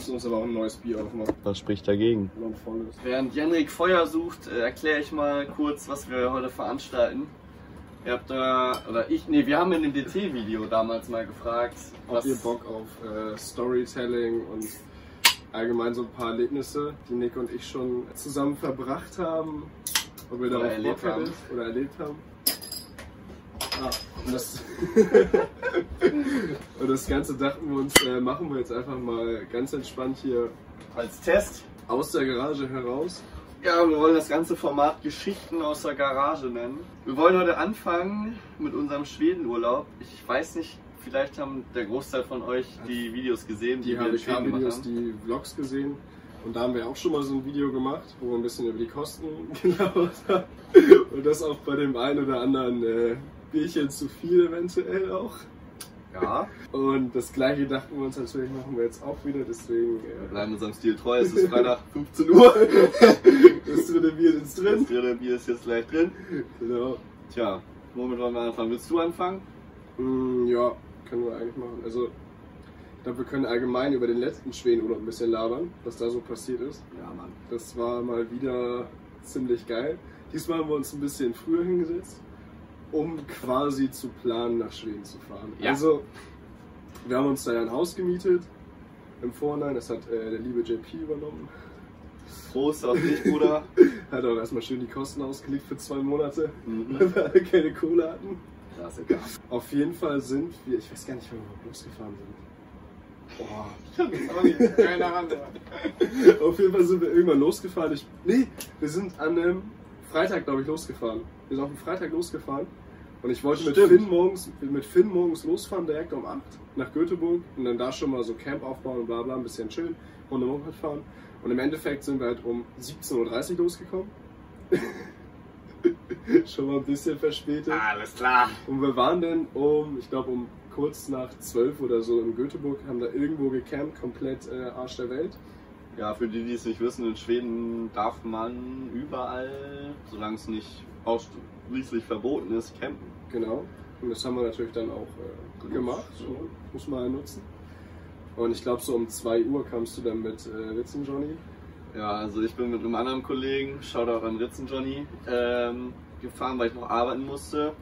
müssen uns aber auch ein neues Bier aufmachen. Was spricht dagegen? Volles. Während Jenrik Feuer sucht, äh, erkläre ich mal kurz, was wir heute veranstalten. Ihr habt da, oder ich, nee, wir haben in dem DT-Video damals mal gefragt, Habt ihr Bock auf äh, Storytelling und allgemein so ein paar Erlebnisse, die Nick und ich schon zusammen verbracht haben? Ob wir darauf Bock haben. oder erlebt haben? Ah, und das, und das Ganze dachten wir uns, äh, machen wir jetzt einfach mal ganz entspannt hier als Test. aus der Garage heraus. Ja, wir wollen das ganze Format Geschichten aus der Garage nennen. Wir wollen heute anfangen mit unserem Schwedenurlaub. Ich weiß nicht, vielleicht haben der Großteil von euch die Videos gesehen, die, Die wir in Schweden gemacht haben. die Vlogs gesehen. Und da haben wir auch schon mal so ein Video gemacht, wo wir ein bisschen über die Kosten gelabert haben. Und das auch bei dem einen oder anderen äh, Bierchen zu viel eventuell auch. Ja, Und das gleiche dachten wir uns natürlich, machen wir jetzt auch wieder, deswegen wir äh, bleiben unserem Stil treu. Es ist Freitag 15 Uhr. das dritte Bier ist Das drin. dritte Bier ist jetzt gleich drin. Genau. Tja, womit wollen wir anfangen? Willst du anfangen? Mm, ja, können wir eigentlich machen. Also, ich glaube, wir können allgemein über den letzten Schwedenurlaub ein bisschen labern, was da so passiert ist. Ja, Mann. Das war mal wieder ziemlich geil. Diesmal haben wir uns ein bisschen früher hingesetzt, um quasi zu planen, nach Schweden zu fahren. Ja. Also, wir haben uns da ja ein Haus gemietet im Vorhinein. Das hat äh, der liebe JP übernommen. Prost auf dich, Bruder. Hat auch erstmal schön die Kosten ausgelegt für zwei Monate, Mhm. weil wir alle keine Kohle hatten. Klassiker. Auf jeden Fall sind wir, ich weiß gar nicht, wann wir überhaupt losgefahren sind. Boah. Keine Ahnung. Auf jeden Fall sind wir irgendwann losgefahren. Ich, nee, wir sind an einem Freitag, glaube ich, losgefahren. Wir sind auf dem Freitag losgefahren. Und ich wollte mit. Finn, morgens, mit Finn morgens losfahren, direkt um 8 nach Göteborg. Und dann da schon mal so Camp aufbauen und bla bla, ein bisschen chillen, Runde Moped fahren. Und im Endeffekt sind wir halt um 17.30 Uhr losgekommen. schon mal ein bisschen verspätet. Alles klar. Und wir waren dann um, ich glaube um kurz nach 12 oder so in Göteborg, haben da irgendwo gecampt, komplett äh, Arsch der Welt. Ja, für die, die es nicht wissen, in Schweden darf man überall, solange es nicht ausschließlich verboten ist, campen. Genau. Und das haben wir natürlich dann auch äh, gemacht. so. Muss man halt nutzen. Und ich glaube, so um 2 Uhr kamst du dann mit äh, Ritzen Johnny. Ja, also ich bin mit einem anderen Kollegen, Shoutout an Ritzen Johnny, ähm, gefahren, weil ich noch arbeiten musste.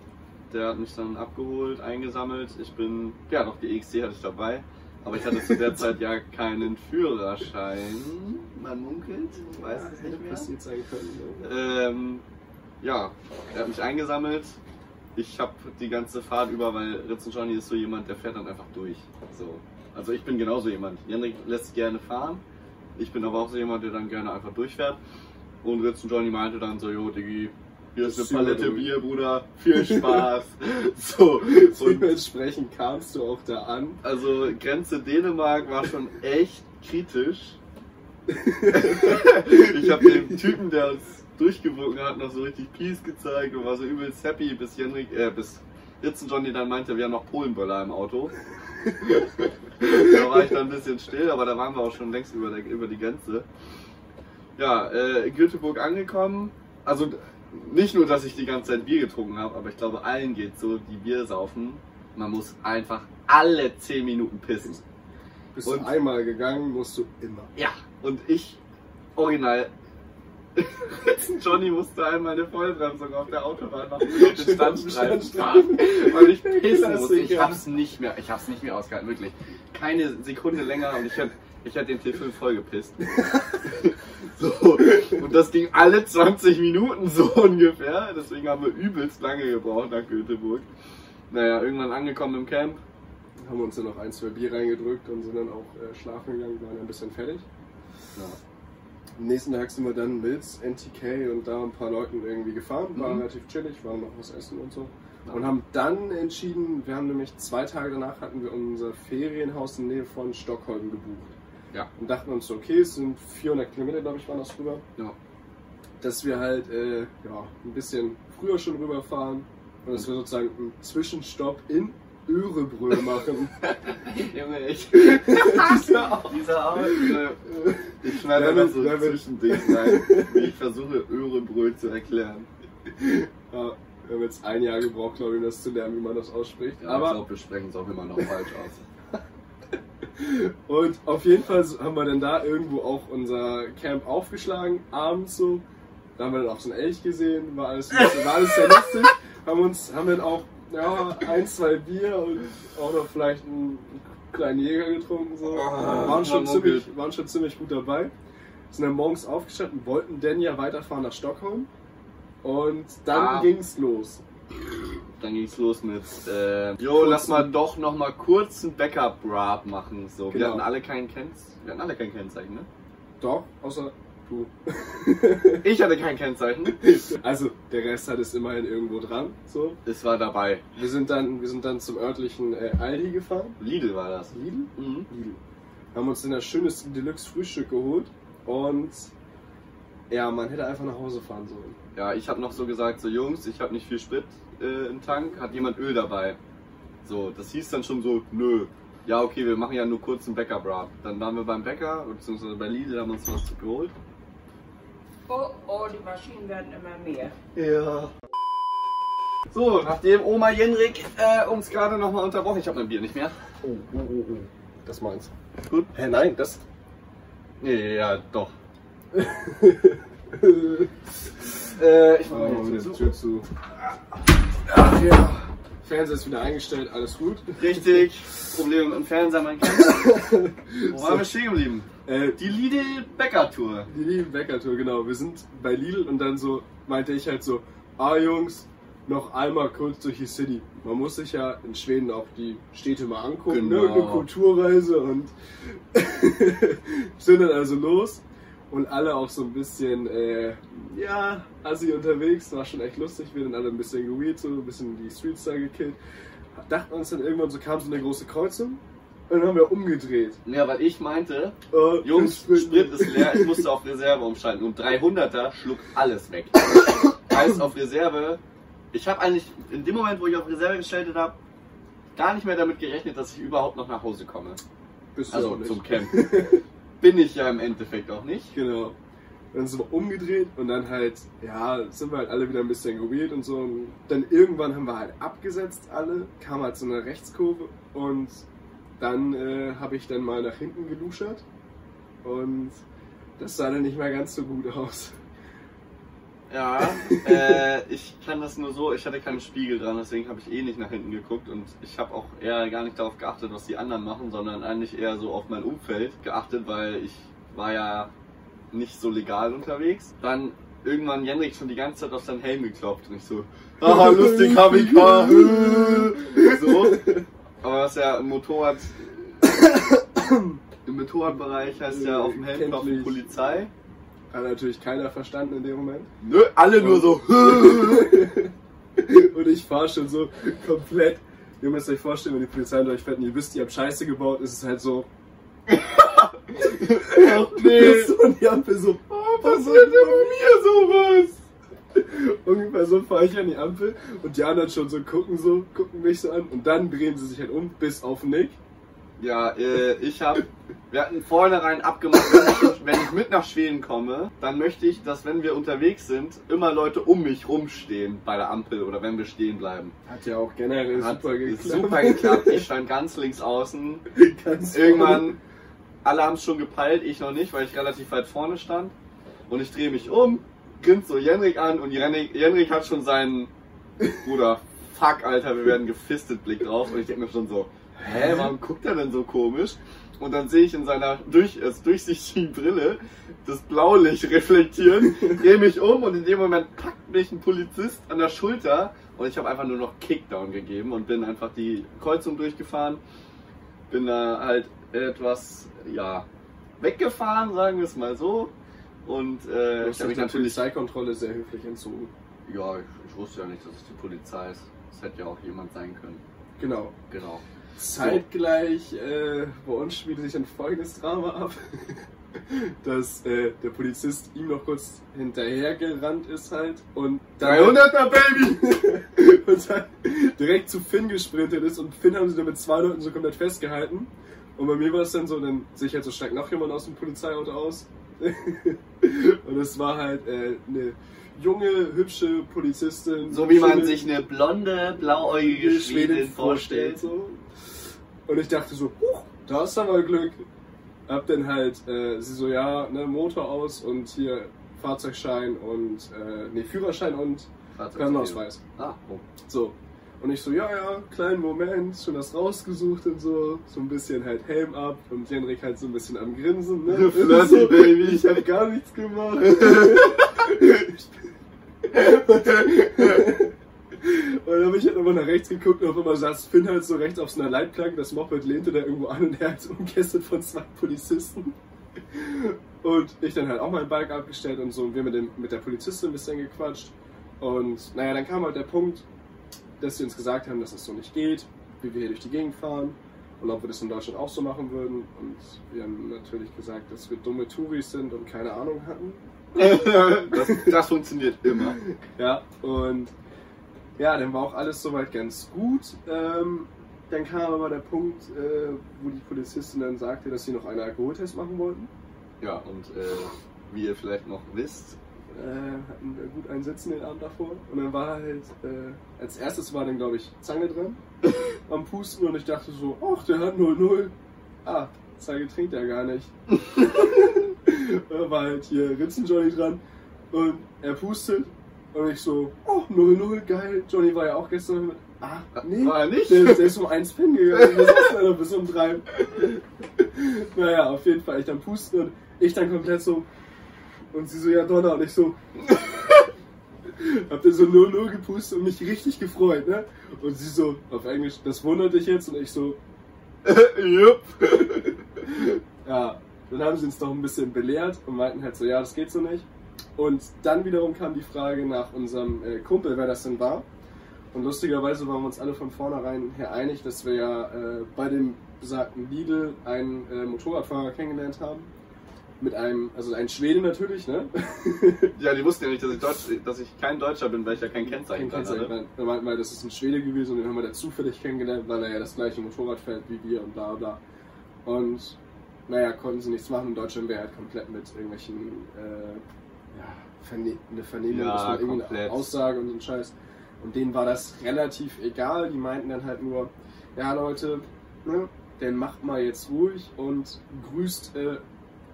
Der hat mich dann abgeholt, eingesammelt. Ich bin, ja, noch die EXT hatte ich dabei. Aber ich hatte zu der Zeit ja keinen Führerschein. Man munkelt, weiß es nicht mehr. passiert sein können. Ne? Ähm, ja, er hat mich eingesammelt. Ich habe die ganze Fahrt über, weil Ritzen Johnny ist so jemand, der fährt dann einfach durch. So. Also ich bin genauso jemand. Jendrik lässt gerne fahren. Ich bin aber auch so jemand, der dann gerne einfach durchfährt. Und Ritzen Johnny meinte dann so, jo Diggi, hier ist eine Palette. Bier, Bruder. Viel Spaß. so. Und Dementsprechend kamst du auch da an. also Grenze Dänemark war schon echt kritisch. ich habe dem Typen, der uns durchgewunken hat, noch so richtig Peace gezeigt und war so übelst happy, bis Jenrik, äh, bis Ritzen Johnny dann meinte, wir haben noch Polenböller im Auto. da war ich dann ein bisschen still, aber da waren wir auch schon längst über, der, über die Grenze. Ja, äh, in Göteborg angekommen. Also nicht nur, dass ich die ganze Zeit Bier getrunken habe, aber ich glaube, allen geht so, die Bier saufen. Man muss einfach alle 10 Minuten pissen. Bist Und- du einmal gegangen, musst du immer. Ja, und ich, original, Johnny musste einmal eine Vollbremsung auf der Autobahn machen, den Standstreifen weil ich pissen musste. Ich hab's nicht mehr, ich hab's nicht mehr ausgehalten, wirklich. Keine Sekunde länger und ich hätte ich hätte den T5 voll gepisst. so, und das ging alle 20 Minuten so ungefähr, deswegen haben wir übelst lange gebraucht nach Göteborg. Naja, irgendwann angekommen im Camp, Haben uns dann noch ein, zwei Bier reingedrückt und sind dann auch äh, schlafen gegangen, waren ein bisschen fertig. ja. Am nächsten Tag sind wir dann mit NTK und da ein paar Leuten irgendwie gefahren, war Mhm. relativ chillig, waren noch was essen und so. Ja. Und haben dann entschieden, wir haben nämlich zwei Tage danach hatten wir unser Ferienhaus in der Nähe von Stockholm gebucht. Ja. Und dachten uns, so, okay, es sind 400 Kilometer, glaube ich, waren das rüber. Ja. Dass wir halt äh, ja, ein bisschen früher schon rüberfahren und dass wir sozusagen einen Zwischenstopp in Örebrö machen. Junge, ich. dieser dieser Art. Ich schneide will- so ein Zwischending rein, wie ich versuche, Örebrö zu erklären. ja, wir haben jetzt ein Jahr gebraucht, glaube ich, um das zu lernen, wie man das ausspricht. Ja, Aber ich glaube, wir sprechen es auch immer noch falsch aus. Und auf jeden Fall haben wir dann da irgendwo auch unser Camp aufgeschlagen, abends so. Da haben wir dann auch so einen Elch gesehen, war alles, war alles sehr lustig. Haben uns, haben dann auch ja, ein, zwei Bier und auch noch vielleicht einen kleinen Jäger getrunken. So. Ah, waren, schon ziemlich, waren schon ziemlich gut dabei. Sind dann morgens aufgestanden, wollten dann ja weiterfahren nach Stockholm. Und dann Ah. ging's los. Dann ging's los mit, äh, jo, lass mal doch noch mal kurz einen Backup-Rap machen. So, wir Genau. hatten alle kein Kennz wir hatten alle kein Kennzeichen, ne? Doch, außer du. Ich hatte kein Kennzeichen. Also, der Rest hat es immerhin irgendwo dran. So. Es war dabei. Wir sind dann, wir sind dann zum örtlichen äh, Aldi gefahren. Lidl war das. Lidl? Mhm. Lidl. Haben uns dann das schönes Deluxe-Frühstück geholt und ja, man hätte einfach nach Hause fahren sollen. Ja, ich habe noch so gesagt, so Jungs, ich habe nicht viel Sprit äh, im Tank, hat jemand Öl dabei? So, das hieß dann schon so, nö. Ja, okay, wir machen ja nur kurz einen Bäcker-Rap. Dann waren wir beim Bäcker, beziehungsweise bei Lidl, haben uns was geholt. Oh, oh, die Maschinen werden immer mehr. Ja. So, nachdem Oma Jenrik äh, uns gerade nochmal unterbrochen, ich habe mein Bier nicht mehr. Oh, oh, oh, oh. Das meins. Gut. Hä, nein, das. Nee, ja, doch. Äh, ich mach Oh, mal die die Tür zu. Ach ja. Fernseher ist wieder eingestellt, alles gut. Richtig. Probleme mit dem Fernseher, mein Kind. Wo waren wir stehen geblieben? Äh, Die Lidl Bäcker Tour. Die Lidl Bäcker Tour, genau. Wir sind bei Lidl und dann so meinte ich halt so, ah Jungs, noch einmal kurz durch die City. Man muss sich ja in Schweden auch die Städte mal angucken, Genau. ne? Eine Kulturreise und sind dann also los und alle auch so ein bisschen, äh, ja, assi unterwegs. War schon echt lustig. Wir dann alle ein bisschen geweed, so ein bisschen die Streets da gekillt. Dachten uns dann irgendwann, so kam so eine große Kreuzung und dann haben wir umgedreht. Ja, weil ich meinte, Äh, Jungs, Sprit- Sprit ist leer, ich musste auf Reserve umschalten und 300er schlug alles weg. Heißt auf Reserve, ich habe eigentlich in dem Moment, wo ich auf Reserve geschaltet habe, gar nicht mehr damit gerechnet, dass ich überhaupt noch nach Hause komme. Bist Also zum Camp. Bin ich ja im Endeffekt auch nicht. Genau. Dann sind wir umgedreht und dann halt, ja, sind wir halt alle wieder ein bisschen geweird und so. Und dann irgendwann haben wir halt abgesetzt alle, kam halt so eine Rechtskurve und dann äh, habe ich dann mal nach hinten geluschert und das sah dann nicht mehr ganz so gut aus. Ja, äh, ich kann das nur so, ich hatte keinen Spiegel dran, deswegen habe ich eh nicht nach hinten geguckt und ich habe auch eher gar nicht darauf geachtet, was die anderen machen, sondern eigentlich eher so auf mein Umfeld geachtet, weil ich war ja nicht so legal unterwegs. Dann irgendwann Jenrik schon die ganze Zeit auf seinen Helm geklopft und ich so, haha, lustig, HBK, so. Aber was ja im Motorrad, im Motorradbereich heißt ja auf dem Helm klopfen. Polizei. Hat natürlich keiner verstanden in dem Moment. Nö, alle nur so, Und ich fahre schon so komplett. Ihr müsst euch vorstellen, wenn die Polizei mit euch fährt und ihr wisst, ihr habt Scheiße gebaut, ist es halt so. Ach nee. Und die Ampel so. Oh, passiert denn mir sowas? Ungefähr so fahre ich an die Ampel und die anderen schon so gucken so, gucken mich so an und dann drehen sie sich halt um, bis auf Nick. Ja, äh, ich hab, wir hatten vornherein abgemacht, wenn ich, wenn ich mit nach Schweden komme, dann möchte ich, dass wenn wir unterwegs sind, immer Leute um mich rumstehen bei der Ampel oder wenn wir stehen bleiben. Hat ja auch generell Hat super geklappt. super geklappt. Ich stand ganz links außen. Ganz Irgendwann, alle haben es schon gepeilt, ich noch nicht, weil ich relativ weit vorne stand. Und ich drehe mich um, grinst so Jenrik an und Jenrik, Jenrik hat schon seinen Bruder, fuck, Alter, wir werden gefistet Blick drauf. Und ich denke mir schon so, hä, warum guckt er denn so komisch? Und dann sehe ich in seiner durch, äh, durchsichtigen Brille das Blaulicht reflektieren, drehe mich um und in dem Moment packt mich ein Polizist an der Schulter und ich habe einfach nur noch Kickdown gegeben und bin einfach die Kreuzung durchgefahren. Bin da halt etwas, ja, weggefahren, sagen wir es mal so. Und äh, ich habe mich natürlich. Polizeikontrolle sehr höflich entzogen. Ja, ich, ich wusste ja nicht, dass es die Polizei ist. Es hätte ja auch jemand sein können. Genau. Genau. Zeitgleich äh, bei uns spielte sich ein folgendes Drama ab, dass äh, der Polizist ihm noch kurz hinterhergerannt ist halt und dann 300er Baby! und dann direkt zu Finn gesprintet ist und Finn haben sie dann mit zwei Leuten so komplett festgehalten. Und bei mir war es dann so, dann sehe ich halt so steigt noch jemand aus dem Polizeiauto aus. und es war halt äh, eine junge, hübsche Polizistin. So wie man sich eine blonde, blauäugige Schwedin vorstellt. So. Und ich dachte so, huch, da hast du aber Glück. Hab dann halt, äh, sie so, ja, ne, Motor aus und hier Fahrzeugschein und, äh, nee, Führerschein und Personalausweis. Ah, oh. So. Und ich so, ja, ja, kleinen Moment, schon das rausgesucht und so. So ein bisschen halt Helm ab und Henrik halt so ein bisschen am Grinsen, ne? Flirty, so, Baby. Ich hab gar nichts gemacht. Und dann habe ich halt nochmal nach rechts geguckt und auf einmal saß Finn halt so rechts auf so einer Leitplanke, das Moped lehnte da irgendwo an und er hat umkästet von zwei Polizisten. Und ich dann halt auch mein Bike abgestellt und so und wir mit, dem, mit der Polizistin ein bisschen gequatscht. Und naja, dann kam halt der Punkt, dass sie uns gesagt haben, dass es so nicht geht, wie wir hier durch die Gegend fahren und ob wir das in Deutschland auch so machen würden. Und wir haben natürlich gesagt, dass wir dumme Touris sind und keine Ahnung hatten. das, das funktioniert immer. Ja, und ja, dann war auch alles soweit ganz gut. Ähm, dann kam aber der Punkt, äh, wo die Polizistin dann sagte, dass sie noch einen Alkoholtest machen wollten. Ja, und äh, wie ihr vielleicht noch wisst, Äh, hatten wir gut einen Sitzen den Abend davor. Und dann war halt, äh, als erstes war dann, glaube ich, Zange dran am Pusten und ich dachte so, ach, der hat 0-0. Ah, Zange trinkt er gar nicht. da war halt hier Ritzenjohnny dran und er pustet und ich so, oh, 0-0, geil. Johnny war ja auch gestern mit, ah, nee, War er nicht? Der, der ist um 1 Pin gegangen, wir saßen da noch bis um 3. naja, auf jeden Fall, ich dann pusten und ich dann komplett so, und sie so, ja Donner, und ich so, hab dann so 0-0 gepustet und mich richtig gefreut, ne? Und sie so, auf Englisch, das wundert dich jetzt, und ich so, Jupp. ja, dann haben sie uns noch ein bisschen belehrt und meinten halt so, ja, das geht so nicht. Und dann wiederum kam die Frage nach unserem äh, Kumpel, wer das denn war. Und lustigerweise waren wir uns alle von vornherein her einig, dass wir ja äh, bei dem besagten Lidl einen äh, Motorradfahrer kennengelernt haben. Mit einem, also ein Schwede natürlich, ne? Ja, die wussten ja nicht, dass ich, Deutsch, dass ich kein Deutscher bin, weil ich ja kein Kennzeichen Kein Kennzeichen. hatte. Wir meinten mal, das ist ein Schwede gewesen und den haben wir da zufällig kennengelernt, weil er ja das gleiche Motorrad fährt wie wir und bla bla. Und naja, konnten sie nichts machen. In Deutschland wäre halt komplett mit irgendwelchen, äh, Verne eine Vernehmung, Ja, dass man irgendeine komplett. Aussage und ein Scheiß. Und denen war das relativ egal. Die meinten dann halt nur, ja Leute, ne, dann macht mal jetzt ruhig und grüßt äh,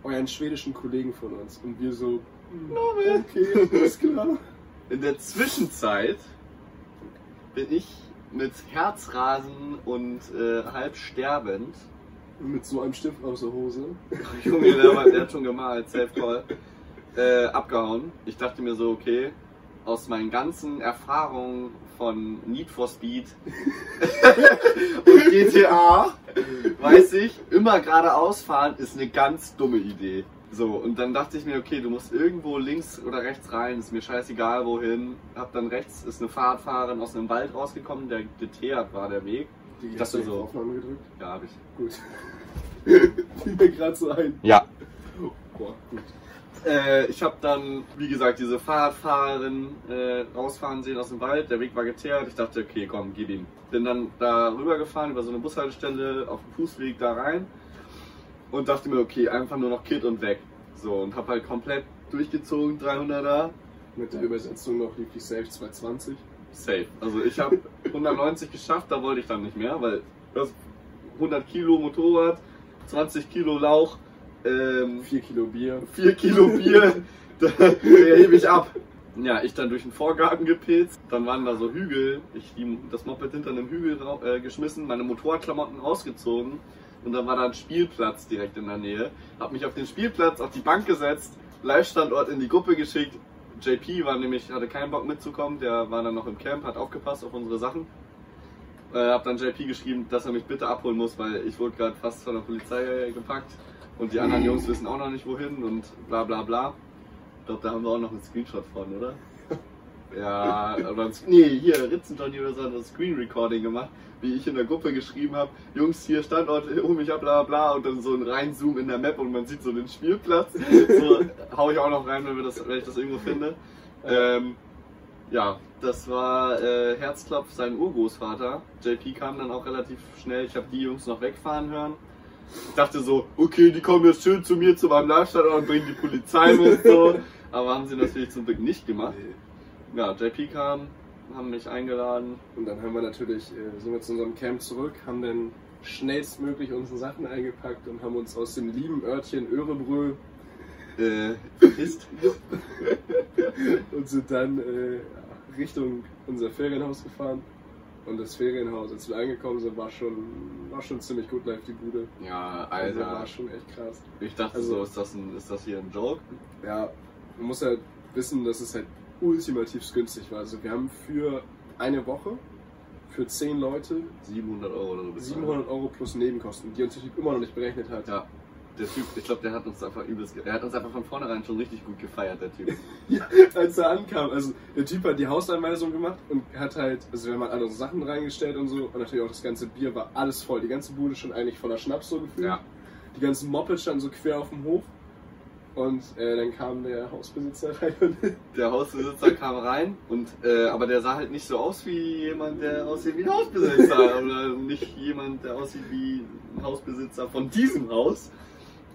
euren schwedischen Kollegen von uns. Und wir so, okay, alles klar. In der Zwischenzeit bin ich mit Herzrasen und äh, halb sterbend, Mit so einem Stift aus der Hose. Junge, der hat schon gemalt, Safe Call, äh, abgehauen. Ich dachte mir so, okay, aus meinen ganzen Erfahrungen von Need for Speed und GTA weiß ich, immer geradeaus fahren ist eine ganz dumme Idee. So, und dann dachte ich mir, okay, du musst irgendwo links oder rechts rein, ist mir scheißegal wohin. Hab dann rechts, ist eine Fahrradfahrerin aus einem Wald rausgekommen, der geteert war der Weg. Die Ich hast du so- auf Aufnahme gedrückt? Ja, hab ich. Gut. Fiel mir gerade so ein. Ja. Boah, gut. Äh, ich habe dann, wie gesagt, diese Fahrradfahrerin äh, rausfahren sehen aus dem Wald. Der Weg war geteert. Ich dachte, okay, komm, gib ihm. Bin dann da rübergefahren über so eine Bushaltestelle auf dem Fußweg da rein und dachte mir, okay, einfach nur noch Kit und weg. So und hab halt komplett durchgezogen, 300er. Mit der Übersetzung noch lief die Safe 220. Safe. Also ich habe 190 geschafft, da wollte ich dann nicht mehr, weil das 100 Kilo Motorrad, 20 Kilo Lauch, ähm, 4 Kilo Bier. 4 Kilo Bier, da hebe ich ab. Ja, ich dann durch den Vorgarten gepilzt, dann waren da so Hügel, ich das Moped hinter einem Hügel äh, geschmissen, meine Motorradklamotten ausgezogen und dann war da ein Spielplatz direkt in der Nähe. Hab mich auf den Spielplatz, auf die Bank gesetzt, Live-Standort in die Gruppe geschickt. JP war nämlich, hatte keinen Bock mitzukommen, der war dann noch im Camp, hat aufgepasst auf unsere Sachen. Äh, hab dann JP geschrieben, dass er mich bitte abholen muss, weil ich wurde gerade fast von der Polizei gepackt und die anderen Jungs wissen auch noch nicht wohin und bla bla bla. Ich glaube, da haben wir auch noch einen Screenshot von, oder? Ja, aber ein, nee, hier, Ritzenjohnny oder so hat das Screen Recording gemacht, wie ich in der Gruppe geschrieben habe, Jungs, hier Standort, hol mich ab, bla bla bla, und dann so ein Reinzoom in der Map und man sieht so den Spielplatz. So hau ich auch noch rein, wenn, wir das, wenn ich das irgendwo finde. Ähm, ja, das war äh, Herzklopf, sein Urgroßvater. JP kam dann auch relativ schnell. Ich habe die Jungs noch wegfahren hören. Ich dachte so, okay, die kommen jetzt schön zu mir zu meinem Live-Standort und bringen die Polizei mit. So. Aber haben sie natürlich zum Glück nicht gemacht. Ja, JP kam, haben mich eingeladen. Und dann haben wir natürlich, äh, sind wir zu unserem Camp zurück, haben dann schnellstmöglich unsere Sachen eingepackt und haben uns aus dem lieben Örtchen Örebrö Äh, ist. und sind dann äh, Richtung unser Ferienhaus gefahren. Und das Ferienhaus, als wir angekommen sind, war schon, war schon ziemlich gut live die Bude. Ja, Also Alter. war schon echt krass. Ich dachte Also- so, ist das, ein, ist das hier ein Joke? Ja, man muss halt wissen, dass es halt ultimativ günstig war. Also wir haben für eine Woche, für 10 Leute, 700 Euro oder so. bezahlt. 700 Euro plus Nebenkosten, die uns Typ immer noch nicht berechnet hat. Ja. Der Typ, ich glaube, der hat uns einfach übelst, er hat uns einfach von vornherein schon richtig gut gefeiert, der Typ. Ja, als er ankam, also der Typ hat die Hausanweisung gemacht und hat halt, also wir haben halt alle unsere Sachen reingestellt und so und natürlich auch das ganze Bier war alles voll. Die ganze Bude schon eigentlich voller Schnaps so gefühlt. Ja. Die ganzen Mopeds standen so quer auf dem Hof und äh, dann kam der Hausbesitzer rein Der Hausbesitzer kam rein und äh, aber der sah halt nicht so aus wie jemand, der aussieht wie ein Hausbesitzer oder nicht jemand, der aussieht wie ein Hausbesitzer von diesem Haus.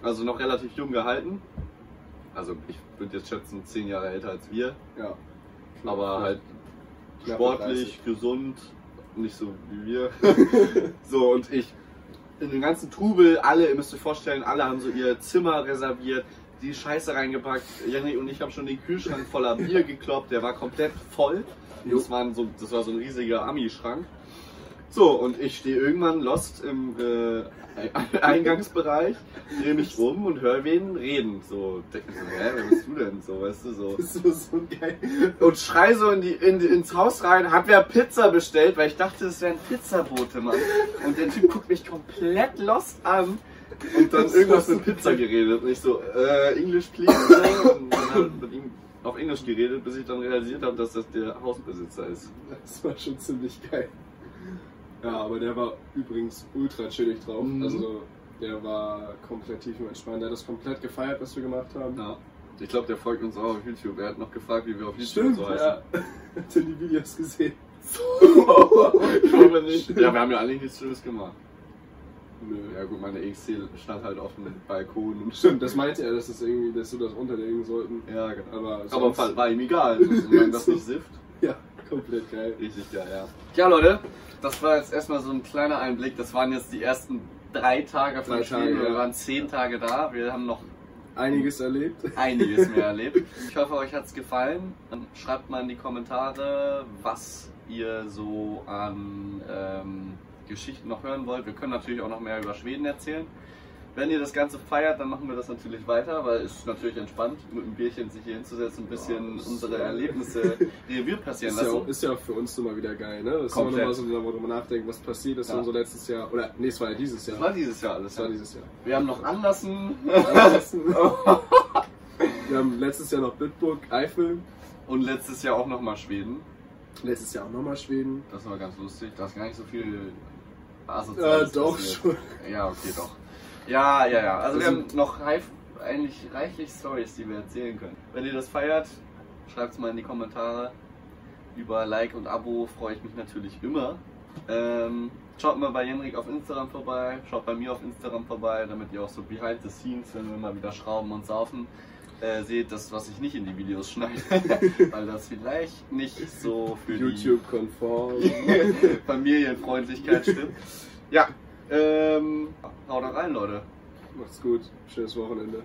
Also noch relativ jung gehalten. Also ich würde jetzt schätzen zehn Jahre älter als wir, ja. aber halt Knappe sportlich, gesund, nicht so wie wir. so und ich in dem ganzen Trubel, alle, ihr müsst euch vorstellen, alle haben so ihr Zimmer reserviert, die Scheiße reingepackt. Jenny und ich haben schon den Kühlschrank voller Bier gekloppt, der war komplett voll. Das, waren so, das war so ein riesiger Ami-Schrank. So, und ich stehe irgendwann lost im äh, Eingangsbereich, drehe mich um und höre wen reden. So, denke so, hä, wer bist du denn? So, weißt du, so Das ist so, geil. und schrei so in die, in, ins Haus rein, hab wer Pizza bestellt, weil ich dachte, es wäre ein Pizzabote, Mann. Und der Typ guckt mich komplett lost an und dann irgendwas mit Pizza geredet. Und ich so, äh, English please. Und dann hat mit ihm auf Englisch geredet, bis ich dann realisiert habe, dass das der Hausbesitzer ist. Das war schon ziemlich geil. Ja, aber der war übrigens ultra chillig drauf. Mhm. Also der war komplett tiefenentspannt. Der hat das komplett gefeiert, was wir gemacht haben. Ja. Ich glaube, der folgt uns auch auf YouTube. Er hat noch gefragt, wie wir auf YouTube Stimmt, so heißen. ja. Habt ihr die Videos gesehen? ich glaube nicht. Ja, wir haben ja alle nichts Schlimmes gemacht. Nö. Ja gut, meine EXC stand halt auf dem Balkon und Stimmt, das meinte er, dass, das irgendwie, dass wir das unterlegen sollten. Ja, genau. Aber, Aber sonst- war ihm egal, solange das nicht sifft. Ja, komplett geil. Richtig geil, ja. Ja, Leute, das war jetzt erstmal so ein kleiner Einblick. Das waren jetzt die ersten drei Tage von Drei Schweden. Tage, Wir ja. waren zehn Tage da. Wir haben noch Einiges erlebt. einiges mehr erlebt. Ich hoffe, euch hat es gefallen. Dann schreibt mal in die Kommentare, was ihr so an ähm, Geschichten noch hören wollt. Wir können natürlich auch noch mehr über Schweden erzählen. Wenn ihr das Ganze feiert, dann machen wir das natürlich weiter, weil es ist natürlich entspannt, mit einem Bierchen sich hier hinzusetzen, ein bisschen Ja, unsere Erlebnisse Revue passieren Ist ja, lassen. ist ja für uns immer wieder geil, ne? Das ist immer Komplett. nochmal so, wo man nachdenkt, was passiert ist Ja. so letztes Jahr. Oder, nee, es war ja dieses Jahr. war dieses Jahr alles. Das war dieses Jahr. Wir haben noch Anlassen Wir haben letztes Jahr noch Bitburg, Eifel. und letztes Jahr auch nochmal Schweden. Letztes Jahr auch nochmal Schweden. Das war ganz lustig. Da ist gar nicht so viel Ja, Asoziales doch schon. Ja, okay, doch. Ja, ja, ja. Also wir Also- haben noch eigentlich reichlich Stories, die wir erzählen können. Wenn ihr das feiert, schreibt es mal in die Kommentare. Über Like und Abo freue ich mich natürlich immer. Ähm, schaut mal bei Jenrik auf Instagram vorbei, schaut bei mir auf Instagram vorbei, damit ihr auch so behind the scenes, wenn wir mal wieder schrauben und saufen, äh, seht, das, was ich nicht in die Videos schneide. Weil das vielleicht nicht so für YouTube-konform. Familienfreundlichkeit stimmt. Ja, ähm, haut rein, Leute. Macht's gut. Schönes Wochenende.